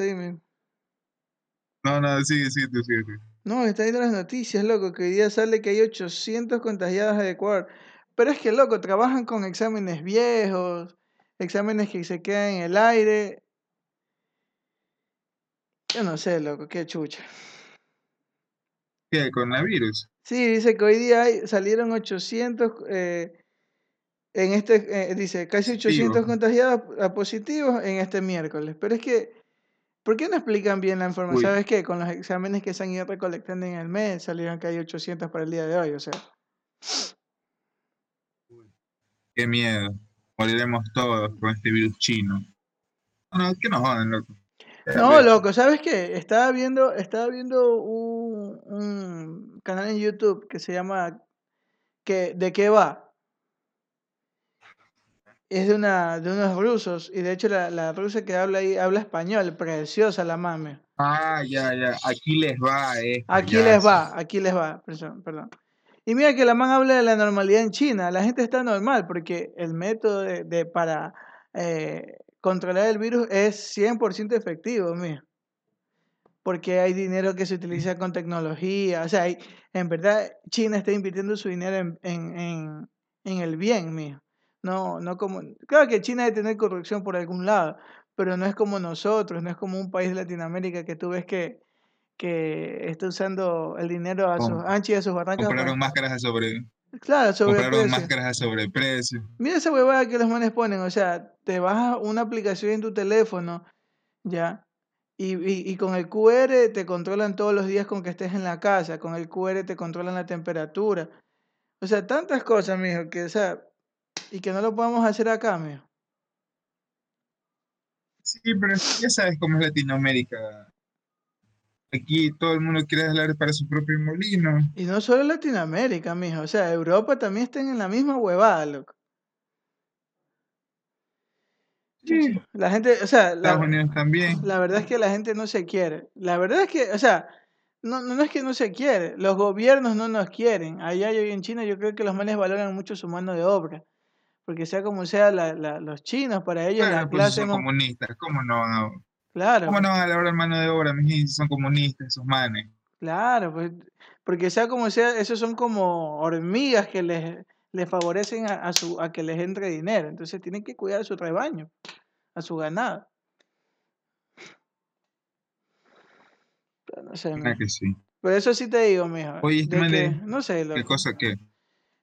Sí. No, no, sigue, sigue, sigue, tú. No, está viendo las noticias, loco, que hoy día sale que hay 800 contagiados de Ecuador. Pero es que, loco, trabajan con exámenes viejos, exámenes que se quedan en el aire. Yo no sé, loco, qué chucha. ¿Qué? ¿Coronavirus? Sí, dice que hoy día hay- salieron 800, eh, en este, eh, dice, casi 800 Positivo. contagiados a positivos en este miércoles. Pero es que, ¿por qué no explican bien la información? Uy. ¿Sabes qué? Con los exámenes que se han ido recolectando en el mes, salieron que hay 800 para el día de hoy, o sea. Qué miedo. Moriremos todos con este virus chino. No, que nos jodan, loco. No, loco, ¿sabes qué? Estaba viendo, estaba viendo un, un canal en YouTube que se llama que, ¿De qué va? Es de una, de unos rusos, y de hecho la, la rusa que habla ahí habla español, preciosa la mame. Ah, ya, ya. Aquí les va esto. Aquí ya, les sí, va, aquí les va, perdón, perdón. Y mira que la man habla de la normalidad en China, la gente está normal porque el método de, de- para eh, controlar el virus es 100% efectivo, mira. Porque hay dinero que se utiliza con tecnología, o sea, hay- en verdad China está invirtiendo su dinero en, en, en, en el bien, mía. No, no como, claro que China debe tener corrupción por algún lado, pero no es como nosotros, no es como un país de Latinoamérica que tú ves que, que está usando el dinero a sus anchas y a sus barrancas. Compraron para- máscaras a sobre. Claro, sobre Compraron máscaras a sobreprecio. Mira esa huevada que los manes ponen, o sea, te bajas una aplicación en tu teléfono, ya, y, y- y con el QR te controlan todos los días con que estés en la casa, con el QR te controlan la temperatura. O sea, tantas cosas, mijo, que, o sea, y que no lo podemos hacer acá, mijo. Sí, pero ya sabes cómo es Latinoamérica. Aquí todo el mundo quiere hablar para su propio molino. Y no solo Latinoamérica, mijo, o sea, Europa también está en la misma huevada, loco. Sí, La gente, o sea, la, también. La verdad es que la gente no se quiere. La verdad es que, o sea, no, no es que no se quiere, los gobiernos no nos quieren. Allá y en China yo creo que los manes valoran mucho su mano de obra. Porque sea como sea, la- la- los chinos, para ellos la Claro, pues clase son no... comunistas. ¿Cómo no van a, Claro, cómo no van a mano de obra, mis Son comunistas, esos manes. claro, pues, porque sea como sea, esos son como hormigas que les, les favorecen a, a su, a que les entre dinero. Entonces tienen que cuidar a su rebaño, a su ganado. Pero no sé, ¿Verdad mijo. que sí? Pero eso sí te digo, mijo. Oye, este de man que, de- no sé, ¿Qué loco, cosa qué?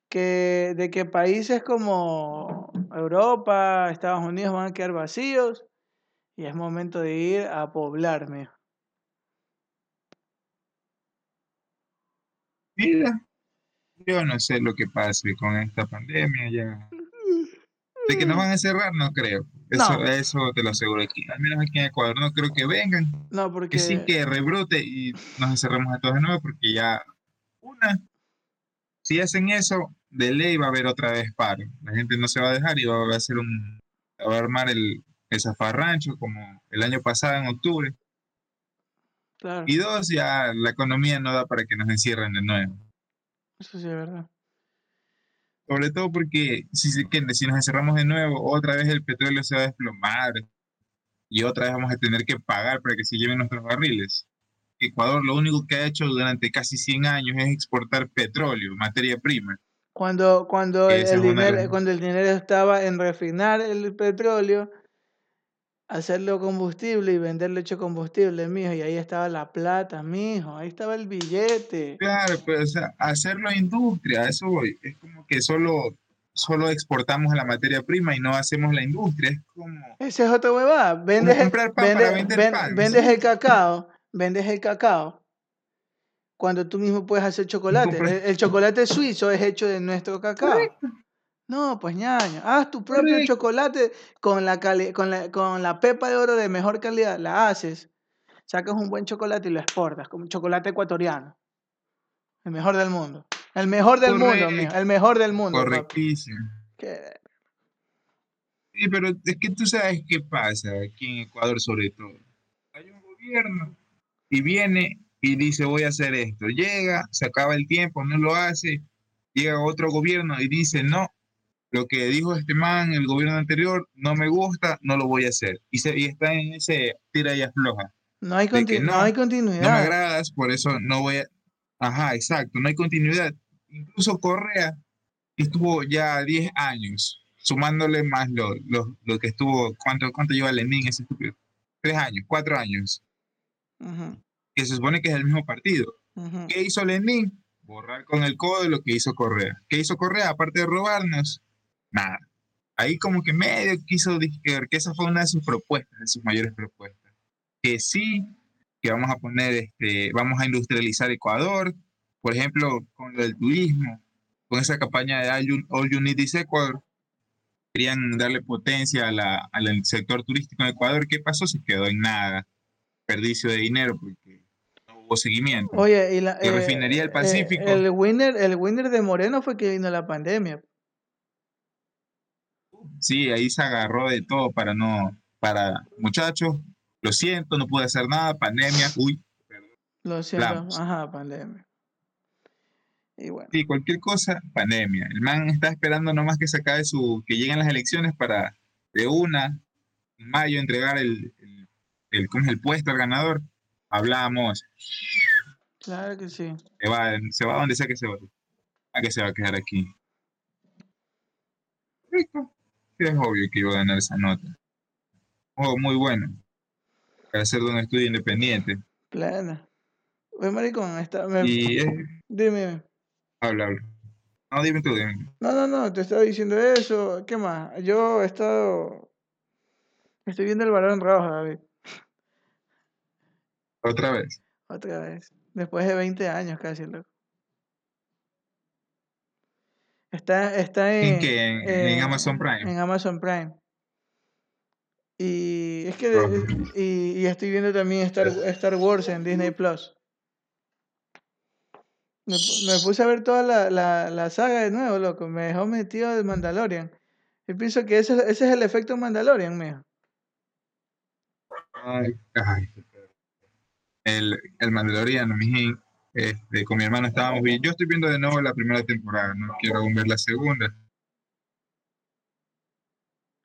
Que de que países como Europa, Estados Unidos van a quedar vacíos y es momento de ir a poblar, mijo. Mira, yo no sé lo que pase con esta pandemia ya. De que nos van a cerrar, no creo. Eso, No. eso te lo aseguro aquí. Al menos aquí en Ecuador no creo que vengan. No, Que sí porque que rebrote y nos encerremos a todos de nuevo porque ya una, si hacen eso, de ley va a haber otra vez paro. La gente no se va a dejar y va a hacer un, va a armar el, el zafarrancho como el año pasado en octubre. claro, Y dos, ya la economía no da para que nos encierren de nuevo. eso sí es verdad. Sobre todo porque si, si nos encerramos de nuevo, otra vez el petróleo se va a desplomar y otra vez vamos a tener que pagar para que se lleven nuestros barriles. Ecuador lo único que ha hecho durante casi 100 años es exportar petróleo, materia prima. Cuando, cuando el, dinero, cuando el dinero estaba en refinar el petróleo, hacerlo combustible y venderlo hecho combustible, mijo, y ahí estaba la plata, mijo, ahí estaba el billete. Claro, pues o sea, hacerlo industria, eso voy. Es como que solo, solo exportamos la materia prima y no hacemos la industria. Es como, Esa es otra huevada. Vendes, el, pan vende- pan, vendes sí. el cacao, vendes el cacao, cuando tú mismo puedes hacer chocolate. El, el chocolate suizo es hecho de nuestro cacao. No, pues ñaño, haz tu propio Correcto. chocolate con la, cali- con, la, con la pepa de oro de mejor calidad, la haces, sacas un buen chocolate y lo exportas, como chocolate ecuatoriano. El mejor del mundo. El mejor del mundo, mijo, Correcto. el mejor del mundo. correctísimo. Sí, pero es que tú sabes qué pasa aquí en Ecuador sobre todo. Hay un gobierno y viene y dice voy a hacer esto. Llega, se acaba el tiempo, no lo hace. Llega otro gobierno y dice no, lo que dijo este man, el gobierno anterior, no me gusta, no lo voy a hacer. Y, se, y está en ese tira y afloja. No hay, no, no, hay No me continuidad. agradas, por eso no voy a... Ajá, exacto, no hay continuidad. Incluso Correa estuvo ya 10 años, sumándole más lo, lo, lo que estuvo, ¿cuánto, cuánto lleva Lenin ese estúpido? Tres años, cuatro años, Ujú, que se supone que es el mismo partido. ujú. ¿Qué hizo Lenin? Borrar con el codo lo que hizo Correa. ¿Qué hizo Correa? Aparte de robarnos, nada. Ahí como que medio quiso decir que esa fue una de sus propuestas, de sus mayores propuestas. Que sí, que vamos a poner, este, vamos a industrializar Ecuador, por ejemplo, con lo del turismo, con esa campaña de All You, Need is Ecuador, querían darle potencia a la- al sector turístico en Ecuador. ¿Qué pasó? Se quedó en nada. Perdicio de dinero porque hubo seguimiento. Oye, y la, La refinería del eh, Pacífico. el winner, el winner de Moreno fue que vino la pandemia. Sí, ahí se agarró de todo para no, para muchachos, lo siento, no pude hacer nada, pandemia, uy, Lo siento, ajá, pandemia. Y bueno, sí, cualquier cosa, pandemia. El man está esperando nomás que se acabe su, que lleguen las elecciones para de una, en mayo, entregar el, el, el- ¿cómo es el puesto al ganador. Hablamos, claro que sí. se va, se va donde sea que se va. ¿A que se va a quedar aquí? Rico. Es obvio que iba a ganar esa nota. Juego muy bueno. Para ser de un estudio independiente. Plena. Oye, maricón, está, me- Y es, dime, habla, habla. No, dime tú, dime. No, no, no, te estaba diciendo eso. ¿Qué más? Yo he estado. Estoy viendo el varón rojo, David. Otra vez. Otra vez. Después de 20 años casi, loco. Está, está en. ¿En qué? ¿En, en Amazon Prime? En Amazon Prime. Y es que. Y, y estoy viendo también Star, Star Wars en Disney Plus. Me puse a ver toda la, la, la saga de nuevo, loco. Me dejó metido el Mandalorian. Yo pienso que ese, ese es el efecto Mandalorian, mijo. Ay, ay. El, el Mandaloriano, mijín. Este, con mi hermano estábamos viendo. Yo estoy viendo de nuevo la primera temporada, no quiero aún ver la segunda.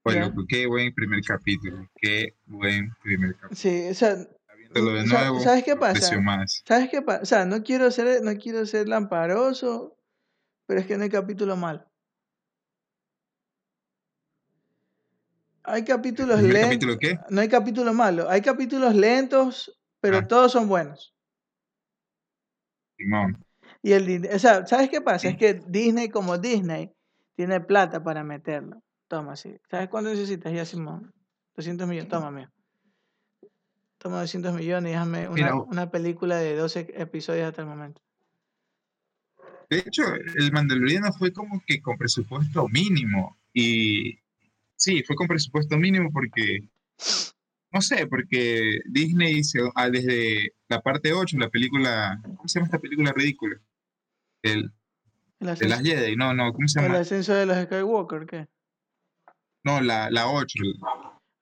Ya. loco, qué buen primer capítulo. Qué buen primer capítulo. Sí, o sea, Viéndolo de nuevo, ¿sabes qué pasa? más. ¿sabes qué pasa? O sea, no quiero ser, no quiero ser lamparoso, pero es que no hay capítulo malo. Hay capítulos ¿Primer lentos. capítulo qué? No hay capítulo malo. Hay capítulos lentos, pero Ah. todos son buenos. Simón. Y el o sea, ¿sabes qué pasa? Es que Disney, como Disney, tiene plata para meterlo. Toma, sí. ¿Sabes cuánto necesitas? Ya, Simón. 200 millones. Toma, mío. Toma 200 millones y déjame una, Mira, una película de 12 episodios hasta el momento. De hecho, el Mandaloriano fue como que con presupuesto mínimo. Y sí, fue con presupuesto mínimo porque, no sé, porque Disney se- ah, desde la parte 8, la película, ¿cómo se llama esta película ridícula? El, El de las Jedi, no, no, ¿cómo se el llama? ascenso de los Skywalker, ¿qué? No, la, la 8,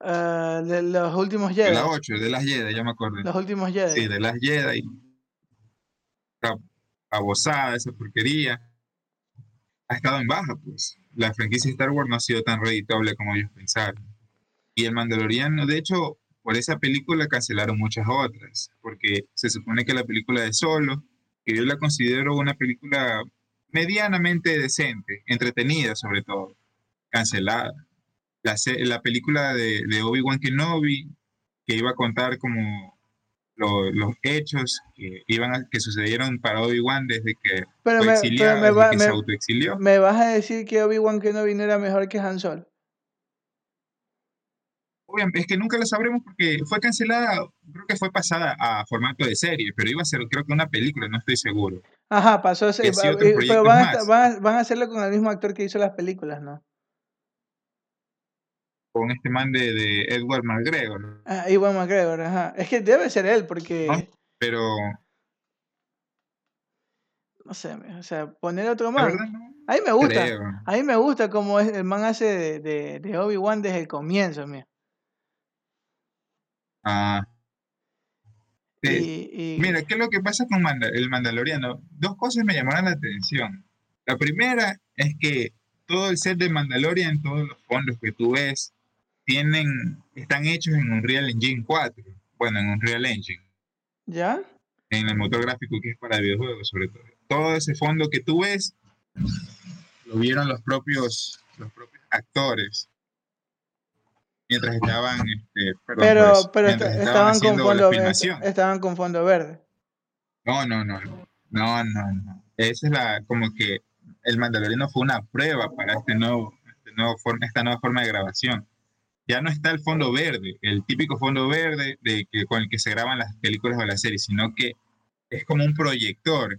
Ah, de los últimos Jedi. la 8, de las Jedi, ya me acuerdo. Los últimos Jedi. Sí, de las Jedi. La abosada, esa porquería. Ha estado en baja, pues. La franquicia de Star Wars no ha sido tan reditable como ellos pensaron. Y el Mandaloriano, de hecho, por esa película cancelaron muchas otras, porque se supone que la película de Solo, que yo la considero una película medianamente decente, entretenida sobre todo, cancelada. La, película de, de Obi-Wan Kenobi, que iba a contar como lo- los hechos que, iban a- que sucedieron para Obi-Wan desde que Pero, fue me, pero me, desde que se autoexilió. me vas a decir que Obi-Wan Kenobi no era mejor que Han Solo. Obviamente, es que nunca lo sabremos porque fue cancelada, creo que fue pasada a formato de serie, pero iba a ser creo que una película, no estoy seguro. Ajá, pasó va- otros y- pero van a, van, a, van a hacerlo con el mismo actor que hizo las películas, ¿no? Con este man de, de Edward McGregor, Ah, Iwan McGregor, ajá. Es que debe ser él, porque. ¿no? pero No sé, o sea, poner otro man. verdad no A mí me gusta. creo. A mí me gusta como el man hace de, de, de Obi-Wan desde el comienzo, mira. Ah, Y, y- Mira, ¿qué es lo que pasa con Manda- el Mandaloriano? Dos cosas me llamaron la atención. La primera es que todo el set de Mandalorian, todos los fondos que tú ves, tienen, están hechos en Unreal Engine 4. Bueno, en Unreal Engine. ¿Ya? En el motor gráfico que es para videojuegos, sobre todo. Todo ese fondo que tú ves, lo vieron los propios, los propios actores mientras estaban, este, perdón, Pero, pues, pero mientras esta- estaban estaban con, fondo, filmación. estaban con fondo verde. No, no, no, no, no, no, no. Esa es la, como que el Mandaloriano fue una prueba para este nuevo, este nuevo forma, esta nueva forma de grabación. Ya no está el fondo verde, el típico fondo verde de que, con el que se graban las películas o las series, sino que es como un proyector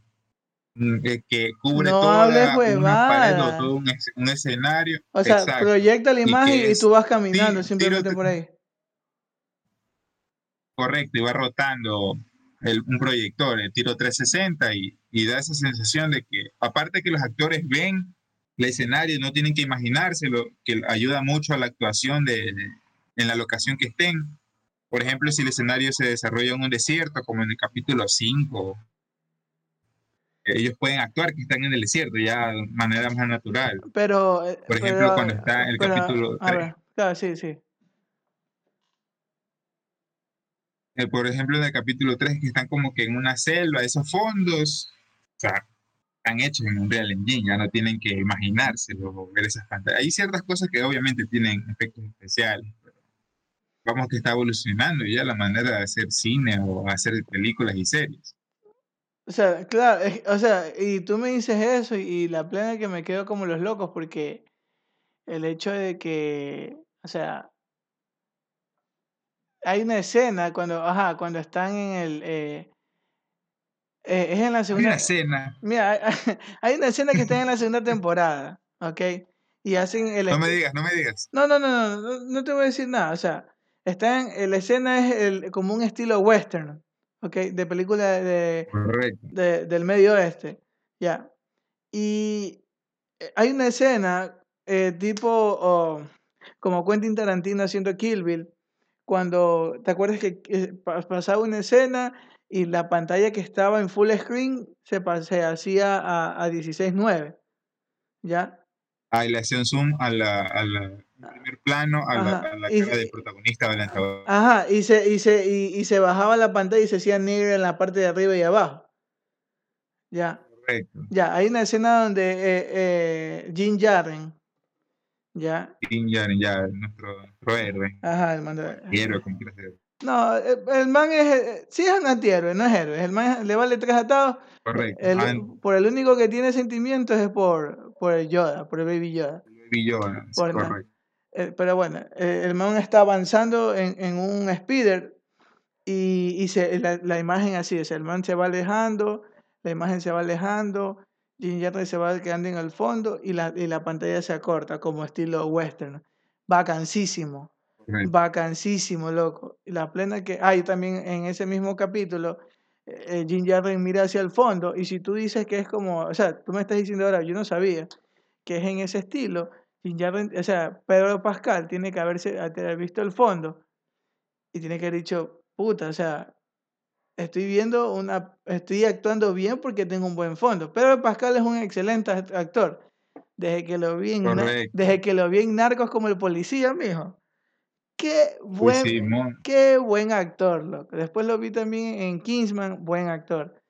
mm, que cubre No toda una pared o todo un, es- un escenario. O sea, Exacto. proyecta la imagen y, tú vas caminando tiro- simplemente tiro- por ahí. Correcto, y va rotando el- un proyector, el tiro 360, y, y da esa sensación de que, aparte que los actores ven el escenario, no tienen que imaginárselo, que ayuda mucho a la actuación de, en la locación que estén. Por ejemplo, si el escenario se desarrolla en un desierto, como en el capítulo 5, ellos pueden actuar que están en el desierto ya de manera más natural. Pero. eh, Por ejemplo, pero, cuando está en el pero, capítulo a 3. ver, claro, sí, sí. Eh, por ejemplo, en el capítulo 3, que están como que en una selva, esos fondos, o sea, están hechos en un Real Engine, ya no tienen que imaginárselo o ver esas pantallas. Hay ciertas cosas que obviamente tienen efectos especiales, pero vamos que está evolucionando ya la manera de hacer cine o hacer películas y series. O sea, claro, es- o sea, y tú me dices eso y, y la plena que me quedo como los locos porque el hecho de que, o sea, hay una escena cuando, ajá, cuando están en el, eh, eh, es en la Hay segunda, una escena, mira, hay, hay una escena que está en la segunda temporada, ¿ok? Y hacen el, no me digas, no me digas. no, no, no, no, no, no te voy a decir nada, o sea, está en, la escena es el, como un estilo western, ¿ok? De película de, de- del medio oeste, ya. Y eh, hay una escena eh, tipo oh, como Quentin Tarantino haciendo Kill Bill, cuando, ¿te acuerdas que eh, pa- pasaba una escena y la pantalla que estaba en full screen se, se hacía a, a 16.9, ¿ya? Ah, y le hacían zoom a la, a la en primer plano, a la, a la cara del protagonista o del antagonista. Ajá, y se, y se, y, y se bajaba la pantalla y se hacía negra en la parte de arriba y abajo. Ya. Correcto. Ya, hay una escena donde eh, eh, Jim Jarren, ya, Din Djarin, ya, nuestro, nuestro héroe. ajá, el mando- Héroe, como quieras decir. No, el, man es, eh, sí es un antihéroe, no es héroe, el man le vale tres atados, Correcto. el- Ah, por el único que tiene sentimientos es por, por el Yoda, por el Baby Yoda. Baby Yoda, Por correcto. Eh, pero bueno, eh, el man está avanzando en, en un speeder y, y se, la, la imagen así es, el man se va alejando, la imagen se va alejando, Jim se va quedando en el fondo y la, y la pantalla se acorta como estilo western. Vacancísimo, vacancísimo, loco. Y la plena que hay también en ese mismo capítulo, eh, Jim Jarre mira hacia el fondo y si tú dices que es como, o sea, tú me estás diciendo ahora, yo no sabía que es en ese estilo, O sea, Pedro Pascal tiene que haberse haber visto el fondo y tiene que haber dicho, puta, o sea, estoy viendo una, estoy actuando bien porque tengo un buen fondo. Pedro Pascal es un excelente act- actor. Desde que lo vi en, desde que lo vi en Narcos como el policía, mijo. Qué buen, qué buen actor, loco. Después lo vi también en Kingsman, buen actor.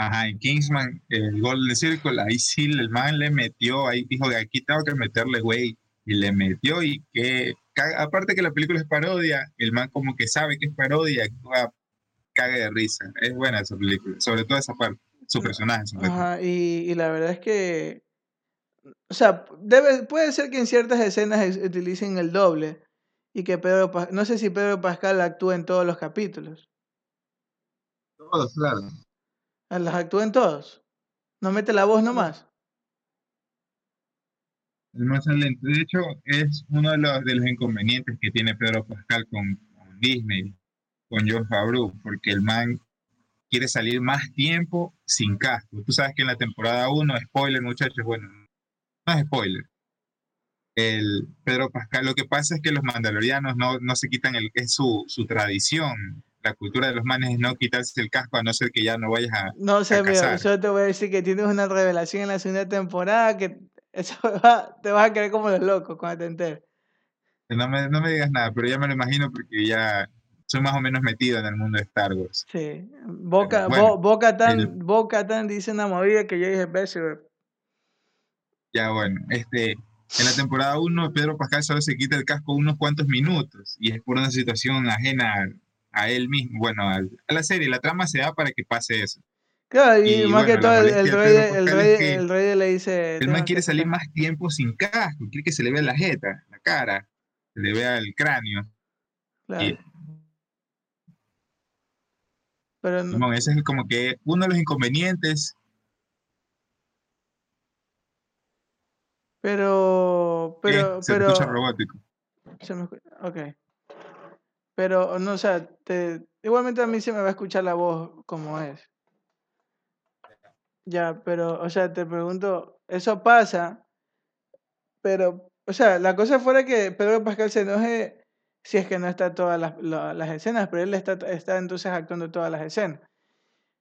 Ajá, en Kingsman, el Golden Circle, ahí sí el man le metió, ahí dijo que aquí tengo que meterle, güey, y le metió y que, aparte que la película es parodia, el man como que sabe que es parodia, actúa caga de risa. Es buena esa película, sobre todo esa parte, su personaje. sobre todo. Ajá, y, y la verdad es que, o sea, debe, puede ser que en ciertas escenas es- utilicen el doble y que Pedro, no sé si Pedro Pascal actúa en todos los capítulos. Todos, claro. Ah, ¿Las actúa en todos? ¿No mete la voz nomás? El más lento. De hecho, es uno de los, de los inconvenientes que tiene Pedro Pascal con, con Disney, con John Favreau, porque el man quiere salir más tiempo sin casco. Tú sabes que en la temporada 1, spoiler muchachos, bueno, no es spoiler. El Pedro Pascal, lo que pasa es que los mandalorianos no, no se quitan el, es su, su tradición. La cultura de los manes es no quitarse el casco a no ser que ya no vayas a, No sé, cazar. solo te voy a decir que tienes una revelación en la segunda temporada que Eso va- te vas a quedar como los locos cuando te enteres. No me, no me digas nada, pero ya me lo imagino porque ya soy más o menos metido en el mundo de Star Wars. Sí. Boca, bueno, Bo- Boca Tan, el- Boca Tan dice una movida que yo dije, "Bessie, Ya bueno, este, en la temporada 1 Pedro Pascal solo se quita el casco unos cuantos minutos y es por una situación ajena a, él mismo, bueno, a, la serie. La trama se da para que pase eso. Claro, y, Y más que todo el, el rey, Pedro el, rey, es que el rey le dice... El "Tienes man quiere salir quitar". más tiempo sin casco, quiere que se le vea la jeta, la cara, se le vea el cráneo. Claro. Y, Pero no, ese es como que uno de los inconvenientes. pero, pero, se te escucha pero, robótico. se me escu- ok. Pero, no, o sea, te, igualmente a mí se me va a escuchar la voz como es. Ya, pero, o sea, te pregunto, eso pasa, pero, o sea, la cosa fuera que Pedro Pascal se enoje si es que no está todas las, la- las escenas, pero él está, está entonces actuando todas las escenas.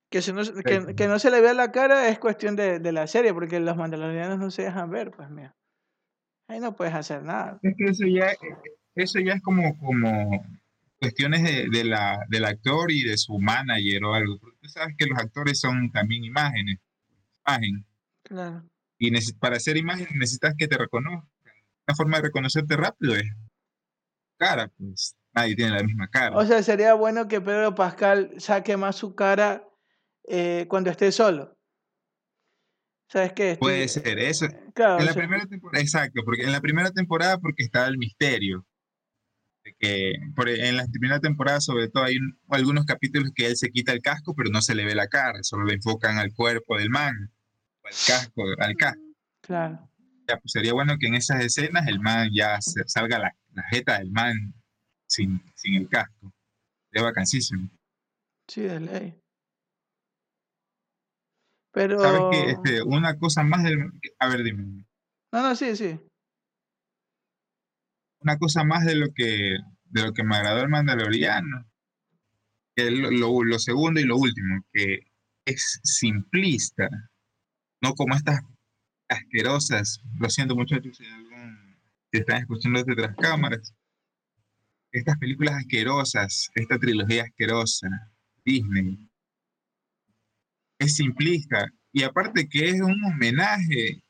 Que, si no, se- que, que no se le vea la cara es cuestión de, de la serie, porque los mandalorianos no se dejan ver, pues mira. Ahí no puedes hacer nada. Es que eso ya, eso ya es como, como cuestiones de, de la, del actor y de su manager o algo. Porque tú sabes que los actores son también imágenes. Imagen. Claro. Y neces- para hacer imagen necesitas que te reconozcan. Una forma de reconocerte rápido es cara, pues nadie tiene la misma cara. O sea, sería bueno que Pedro Pascal saque más su cara eh, cuando esté solo. ¿Sabes qué? Estoy- Puede ser eso. Claro, En o la sea, primera temporada, exacto, porque en la primera temporada porque estaba el misterio. Que por- en la primera temporada sobre todo hay un- algunos capítulos que él se quita el casco pero no se le ve la cara, solo le enfocan al cuerpo del man, o al casco, al casco. claro. Ya, pues, sería bueno que en esas escenas el man ya se- salga la, la jeta del man sin, sin el casco. De vacancísimo. Sí, de ley. Pero... ¿Sabes qué? Este, una cosa más del... A ver, dime. No, no, sí, sí. Una cosa más de lo que de lo que me agradó el Mandaloriano. Lo, lo- lo segundo y lo último, que es simplista, no como estas asquerosas, lo siento muchachos si están escuchando desde otras cámaras, estas películas asquerosas, esta trilogía asquerosa, Disney, es simplista y aparte que es un homenaje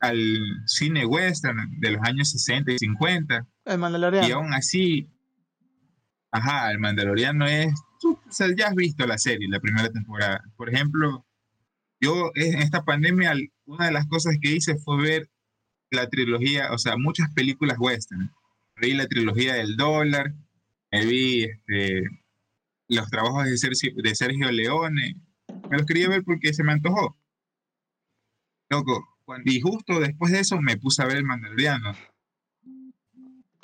al cine western de los años 60 y 50 El y Mandaloriano. aún así, ajá, el Mandaloriano es. tú, o sea, ya has visto la serie, la primera temporada. Por ejemplo, yo en esta pandemia, una de las cosas que hice fue ver la trilogía, o sea, muchas películas western. Vi la trilogía del dólar, me vi este, los trabajos de Sergio, de Sergio Leone. Me los quería ver porque se me antojó. Loco, cuan- y justo después de eso me puse a ver el Mandaloriano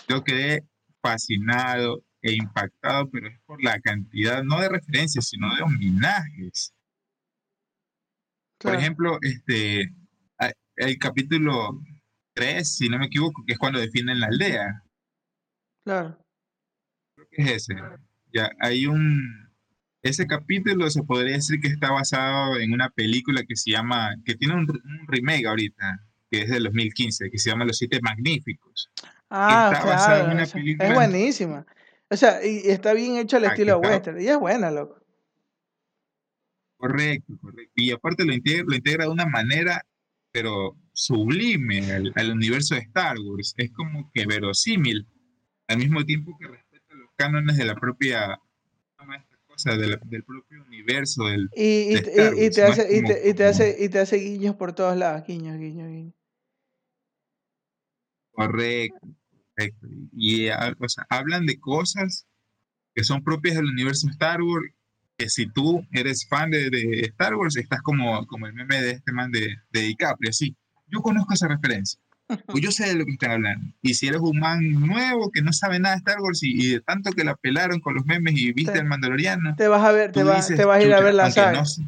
yo quedé fascinado e impactado, pero es por la cantidad, no de referencias, sino de homenajes. Por Claro. ejemplo, este, el capítulo 3, si no me equivoco, que es cuando defienden la aldea. Claro. ¿Qué es ese? Ya, hay un... Ese capítulo se podría decir que está basado en una película que se llama, que tiene un, un remake ahorita, que es del 2015, que se llama Los Siete Magníficos. Ah, está basada en claro. una película- Es buenísima. O sea, y está bien hecho al Ah, estilo está- western. Y es buena, loco. Correcto, correcto. Y aparte lo integra, lo integra de una manera, pero sublime al, al universo de Star Wars. Es como que verosímil, al mismo tiempo que respeta los cánones de la propia, ¿cómo se llama esta cosa? De la- del propio universo. Del, Y, y, Star y- te hace, como- te, y te hace, y te hace guiños por todos lados. Guiños, guiños, guiños. correcto, correcto. Y ah, o sea, hablan de cosas que son propias del universo Star Wars, que si tú eres fan de, de Star Wars, estás como, como el meme de este man de, de DiCaprio, así. Yo conozco esa referencia. O yo sé de lo que están hablando. Y si eres un man nuevo que no sabe nada de Star Wars y, y de tanto que la pelaron con los memes y viste Te- el Mandaloriano, Te vas a ver, te, dices, te vas a ir a "Chuta, ver la saga. no sé".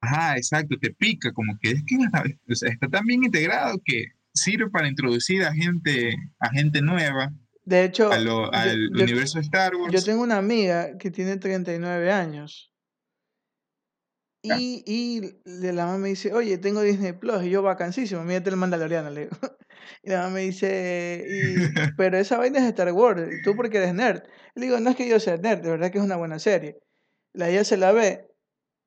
Ajá, exacto, te pica, como que es que o sea, está tan bien integrado que sirve para introducir a gente, a gente nueva De hecho, a lo- yo- al yo- universo Star Wars. Yo tengo una amiga que tiene 39 años. Y, y la mamá me dice, oye, tengo Disney Plus y yo vacancísimo, mírate el Mandaloriano, le digo. Y la mamá me dice, pero esa vaina es de Star Wars, ¿y tú porque eres nerd? Le digo, no es que yo sea nerd, de verdad que es una buena serie. La ella se la ve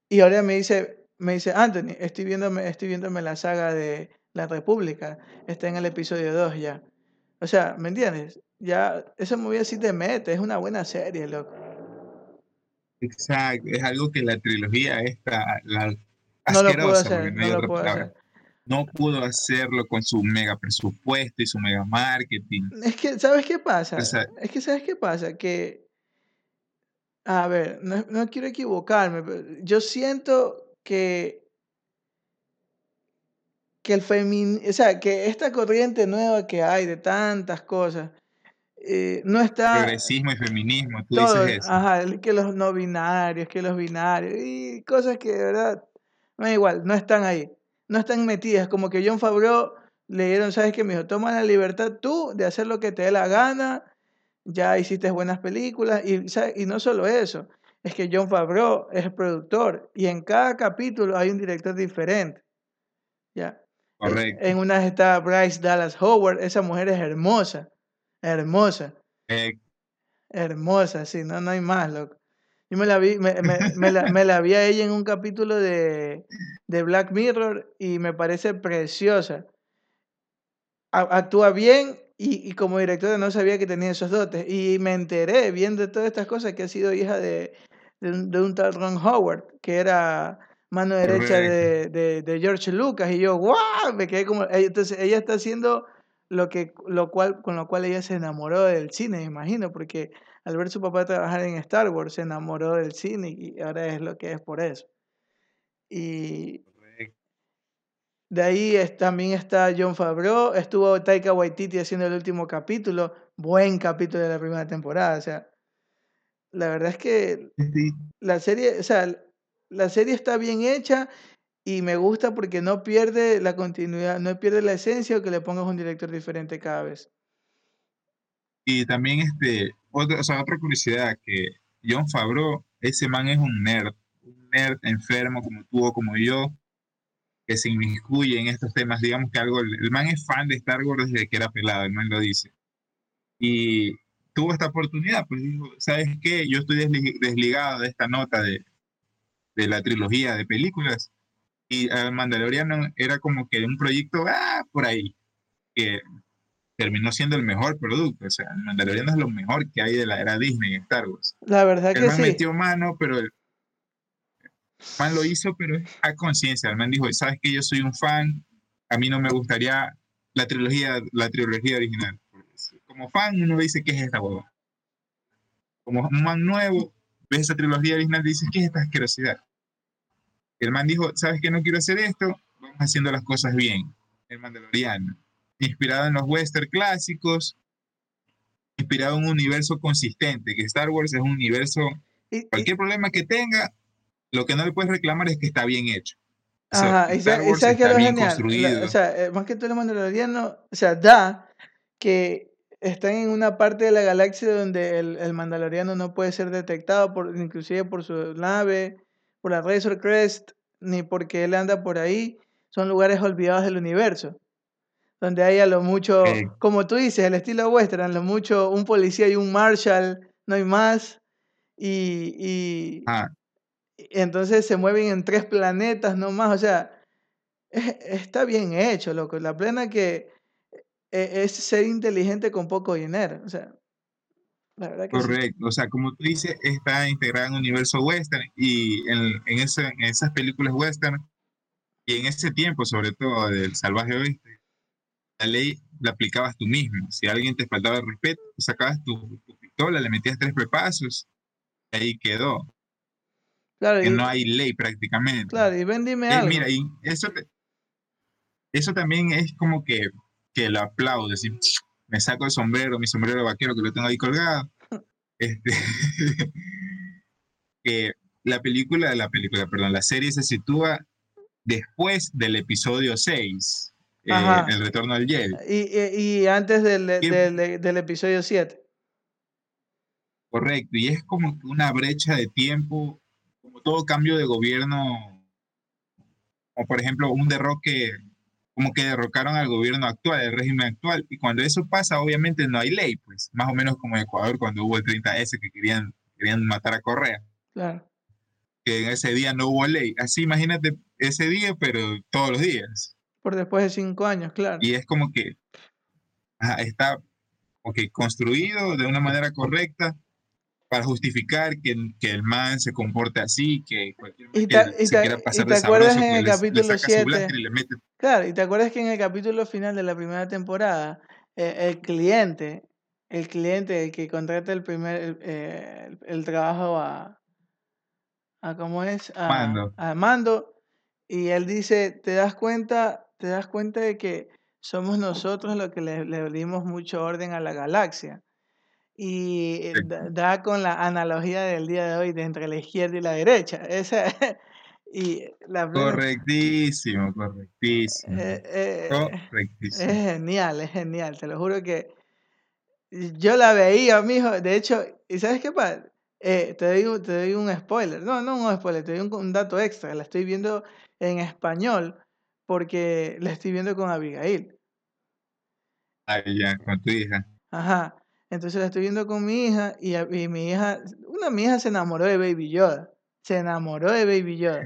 y ahora me dice, me dice, Anthony, estoy viéndome, estoy viéndome la saga de La República, está en el episodio 2 ya. O sea, ¿me entiendes? Ya, esa movida sí te mete, es una buena serie, loco. Exacto, es algo que la trilogía esta, la no lo pudo hacer, no, lo pudo hacer. no pudo hacerlo con su mega presupuesto y su mega marketing. Es que, ¿sabes qué pasa? es que, ¿sabes qué pasa? Que, a ver, no, no quiero equivocarme, pero yo siento que que el femin, o sea, que esta corriente nueva que hay de tantas cosas, eh, no está... Progresismo y feminismo, tú dices eso. Ajá, que los no binarios, que los binarios, y cosas que de verdad, no da igual, no están ahí, no están metidas, como que John Favreau le dieron, ¿sabes qué? Me dijo, toma la libertad tú de hacer lo que te dé la gana, ya hiciste buenas películas, y, y no solo eso, es que John Favreau es el productor, y en cada capítulo hay un director diferente, ¿ya? Correcto. En una está Bryce Dallas Howard, esa mujer es hermosa. Hermosa. Eh, hermosa, sí, no, no hay más, loco. Yo me la vi, me, la, vi a ella en un capítulo de, Black Mirror y me parece preciosa. actúa bien y, como directora no sabía que tenía esos dotes. Y me enteré viendo todas estas cosas que ha sido hija de, de, un tal Ron Howard, que era mano derecha de, de, George Lucas. Y yo, ¡guau! Me quedé como. Entonces ella está haciendo lo que, lo cual, con lo cual ella se enamoró del cine, me imagino, porque al ver su papá trabajar en Star Wars se enamoró del cine y ahora es lo que es por eso. Y de ahí también está John Favreau, estuvo Taika Waititi haciendo el último capítulo, buen capítulo de la primera temporada, o sea, la verdad es que la serie, o sea, la serie está bien hecha y me gusta porque no pierde la continuidad, no pierde la esencia o que le pongas un director diferente cada vez. Y también, este, otra, o sea, otra curiosidad, que John Favreau, ese man es un nerd, un nerd enfermo como tú o como yo, que se inmiscuye en estos temas. Digamos que algo, el man es fan de Star Wars desde que era pelado, el man lo dice. Y tuvo esta oportunidad, pues dijo, ¿sabes qué? Yo estoy desligado de esta nota de, de la trilogía de películas y el Mandaloriano era como que un proyecto ah, por ahí, que terminó siendo el mejor producto. O sea, el Mandaloriano es lo mejor que hay de la era Disney en Star Wars. La verdad el que man sí. metió mano, pero el man lo hizo, pero a conciencia. El man dijo, sabes que yo soy un fan, a mí no me gustaría la trilogía, la trilogía original. Como fan uno dice, ¿qué es esta? Como un man nuevo, ves esa trilogía original y dices, ¿qué es esta asquerosidad? El man dijo, ¿sabes que no quiero hacer esto? Vamos haciendo las cosas bien. El Mandaloriano. Inspirado en los western clásicos, inspirado en un universo consistente, que Star Wars es un universo, cualquier problema que tenga, lo que no le puedes reclamar es que está bien hecho. Ajá, Star Wars está bien construido. o sea, eh, más que todo el Mandaloriano, o sea, da que están en una parte de la galaxia donde el, el Mandaloriano no puede ser detectado, por, inclusive por su nave, por la Razor Crest, ni porque él anda por ahí. Son lugares olvidados del universo. Donde hay a lo mucho, como tú dices, el estilo western, a lo mucho un policía y un marshal, no hay más. Y, y, ah. entonces se mueven en tres planetas no más. O sea, está bien hecho, loco. La plena que e, es ser inteligente con poco dinero. O sea, Correcto, o sea, como tú dices, está integrada en un universo western y en, en, en esas películas western y en ese tiempo, sobre todo del salvaje oeste, la ley la aplicabas tú mismo. Si alguien te faltaba el respeto, sacabas tu, pistola, le metías tres pepasos y ahí quedó. Claro, que no hay ley prácticamente. Claro, y ven, dime algo. Mira, y eso, eso también es como que, que lo aplaudo, me saco el sombrero, mi sombrero vaquero que lo tengo ahí colgado. Este, que la película, la película, perdón, la serie se sitúa después del episodio 6, eh, El Retorno del Jedi. Y, antes del, del, episodio 7. Correcto, y es como una brecha de tiempo, como todo cambio de gobierno o por ejemplo un derroque, como que derrocaron al gobierno actual, el régimen actual, y cuando eso pasa, obviamente no hay ley, pues, más o menos como en Ecuador cuando hubo el 30S que querían, querían matar a Correa. Claro. Que en ese día no hubo ley. Así imagínate ese día, pero todos los días. Por después de cinco años, claro. Y es como que está okay, construido de una manera correcta para justificar que, que, el man se comporte así, que cualquier y se quiera pasar de acuerdas en el capítulo 7? Claro, y te acuerdas que en el capítulo final de la primera temporada, eh, el cliente, el cliente, el que contrata el primer, eh, el, trabajo a, a, ¿cómo es? A Mando. a Mando, y él dice, ¿te das cuenta, te das cuenta de que somos nosotros los que le, le dimos mucho orden a la galaxia? Y eh, da, con la analogía del día de hoy de entre la izquierda y la derecha. Esa, y la correctísimo, correctísimo. Eh, eh, correctísimo. Es genial, es genial. Te lo juro que yo la veía, mijo. De hecho, ¿y sabes qué pasa? te, doy, te doy un spoiler. No, no un spoiler, te doy un, un dato extra. La estoy viendo en español porque la estoy viendo con Abigail. Ah, ya, con tu hija. Ajá. Entonces la estoy viendo con mi hija y, mi hija, una mi hija se enamoró de Baby Yoda. Se enamoró de Baby Yoda.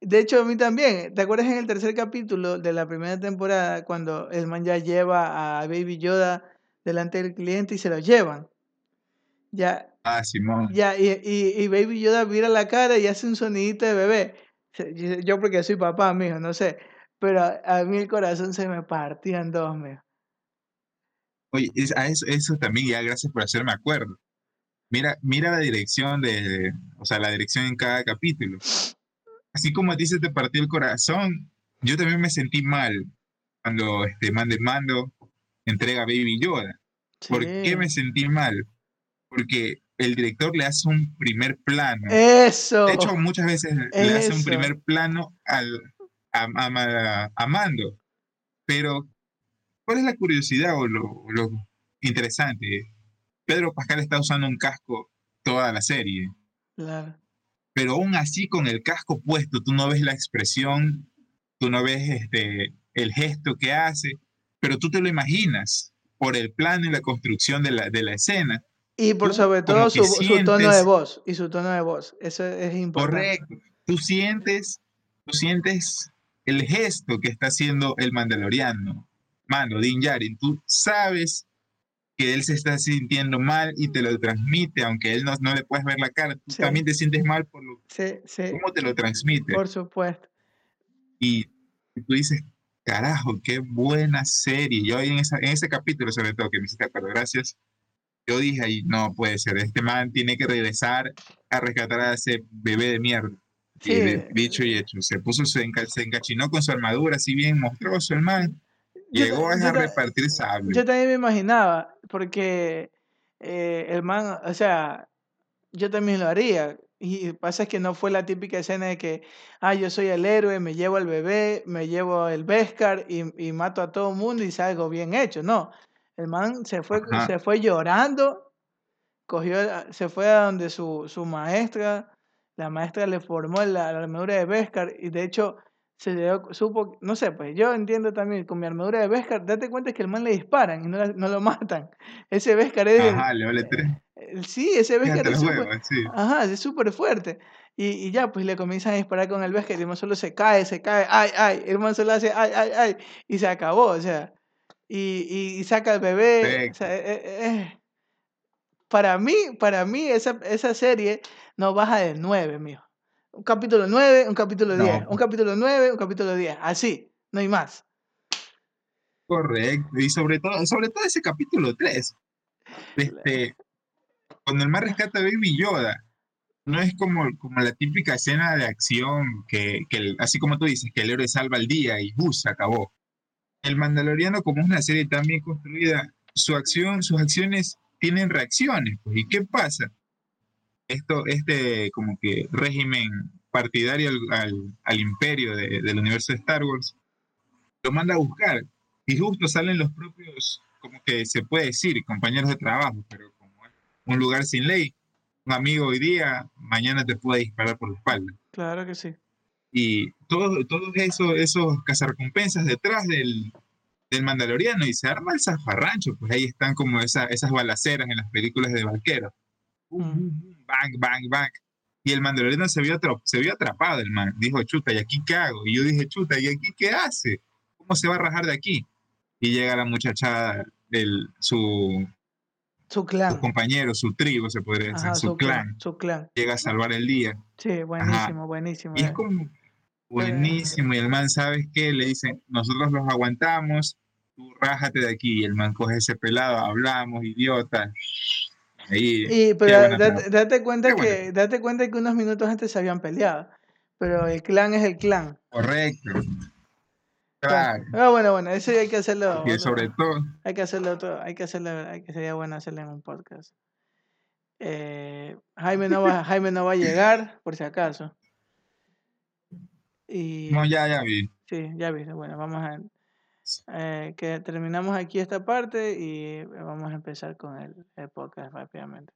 De hecho, a mí también. ¿Te acuerdas en el tercer capítulo de la primera temporada cuando el man ya lleva a Baby Yoda delante del cliente y se lo llevan? Ya. Ah, Simón. Ya, y, y, Baby Yoda mira la cara y hace un sonidito de bebé. Yo porque soy papá, mijo, no sé. Pero a, mí el corazón se me partía en dos, mijo. Oye, a eso, también ya gracias por hacerme acuerdo. Mira, mira la dirección de, o sea, la dirección en cada capítulo. Así como a ti se te partió el corazón, yo también me sentí mal cuando este man de mando entrega Baby Yoda. ¿Por qué me sentí mal? Porque el director le hace un primer plano. Eso. De hecho, muchas veces le hace un primer plano al, a, a, a Mando. Pero ¿Cuál es la curiosidad o lo, interesante? Pedro Pascal está usando un casco toda la serie. Claro. Pero aún así, con el casco puesto, tú no ves la expresión, tú no ves este, el gesto que hace, pero tú te lo imaginas por el plano y la construcción de la, de la escena. Y por sobre todo su, su, tono de voz, y su tono de voz, eso es importante. Correcto, tú sientes, tú sientes el gesto que está haciendo el mandaloriano, mano, Din Yarin, tú sabes que él se está sintiendo mal y te lo transmite, aunque él no, no le puedes ver la cara, tú también te sientes mal por lo sí, sí. cómo te lo transmite. Por supuesto. Y tú dices, carajo, qué buena serie. Yo en, esa, en ese capítulo, sobre todo, que me hiciste acuerdo, gracias, yo dije ahí, no puede ser, este man tiene que regresar a rescatar a ese bebé de mierda. Y dicho y hecho, se puso, se, encachinó con su armadura, así bien monstruoso el man Llegó a repartir sable. Yo también me imaginaba, porque eh, el man, o sea, yo también lo haría. Y pasa es que no fue la típica escena de que, ah, yo soy el héroe, me llevo al bebé, me llevo el Beskar y, y mato a todo el mundo y salgo bien hecho. No, el man se fue, se fue llorando, cogió, se fue a donde su, su maestra, la maestra le formó la, la armadura de Beskar y de hecho se dio, supo, no sé, pues yo entiendo también con mi armadura de Beskar, date cuenta que el man le disparan y no, no lo matan. Ese Beskar es... Ajá, le vale tres. Eh, sí, ese Beskar es súper Ajá, es súper fuerte. Y, y, ya, pues le comienzan a disparar con el Beskar y el man solo se cae, se cae, ay, ay, el man solo hace, ay, ay, ay, y se acabó, o sea, y, y, saca al bebé. O sea, eh, eh, para mí, para mí esa, esa serie no baja de nueve, mijo un capítulo 9, un capítulo 10, un capítulo 9, un capítulo 10, así, no hay más. Correcto, y sobre todo, sobre todo ese capítulo 3, este, cuando el mar rescata a Baby Yoda, no es como, como la típica escena de acción que, que así como tú dices, que el héroe salva el día y ¡bus! se acabó. El Mandaloriano, como es una serie tan bien construida, su acción, sus acciones tienen reacciones. Pues, ¿Y qué pasa? Esto, este como que régimen partidario al, al, imperio de, del universo de Star Wars, lo manda a buscar. Y justo salen los propios, como que se puede decir, compañeros de trabajo, pero como es un lugar sin ley, un amigo hoy día, mañana te puede disparar por la espalda. Claro que sí. y todos todo eso, esos cazarrecompensas detrás del, del Mandaloriano y se arma el zafarrancho, pues ahí están como esa, esas balaceras en las películas de vaqueros. Mm. Bang, bang, bang. Y el Mandaloriano se vio, se vio atrapado, el man. Dijo, chuta, ¿y aquí qué hago? Y yo dije, chuta, ¿y aquí qué hace? ¿Cómo se va a rajar de aquí? Y llega la muchachada, el, su, su clan. Su compañero, su tribu, se podría decir, su, clan, Su clan. Llega a salvar el día. Sí, buenísimo, buenísimo. Y es eh. como buenísimo. Y el man, ¿sabes qué? Le dicen, nosotros los aguantamos, tú rájate de aquí. Y el man coge ese pelado, hablamos, idiota. Ahí, y, pero date, date, cuenta que, date cuenta que unos minutos antes se habían peleado. Pero el clan es el clan. Correcto. Claro. Ah, bueno, bueno, eso hay que hacerlo. Y sobre todo. Hay que hacerlo otro, hay que hacerlo, hay que sería bueno hacerlo en un podcast. Eh, Jaime no va, Jaime no va a llegar, por si acaso. Y, no, ya, ya vi. Sí, ya vi. Bueno, vamos a eh, que terminamos aquí esta parte y vamos a empezar con el, podcast rápidamente.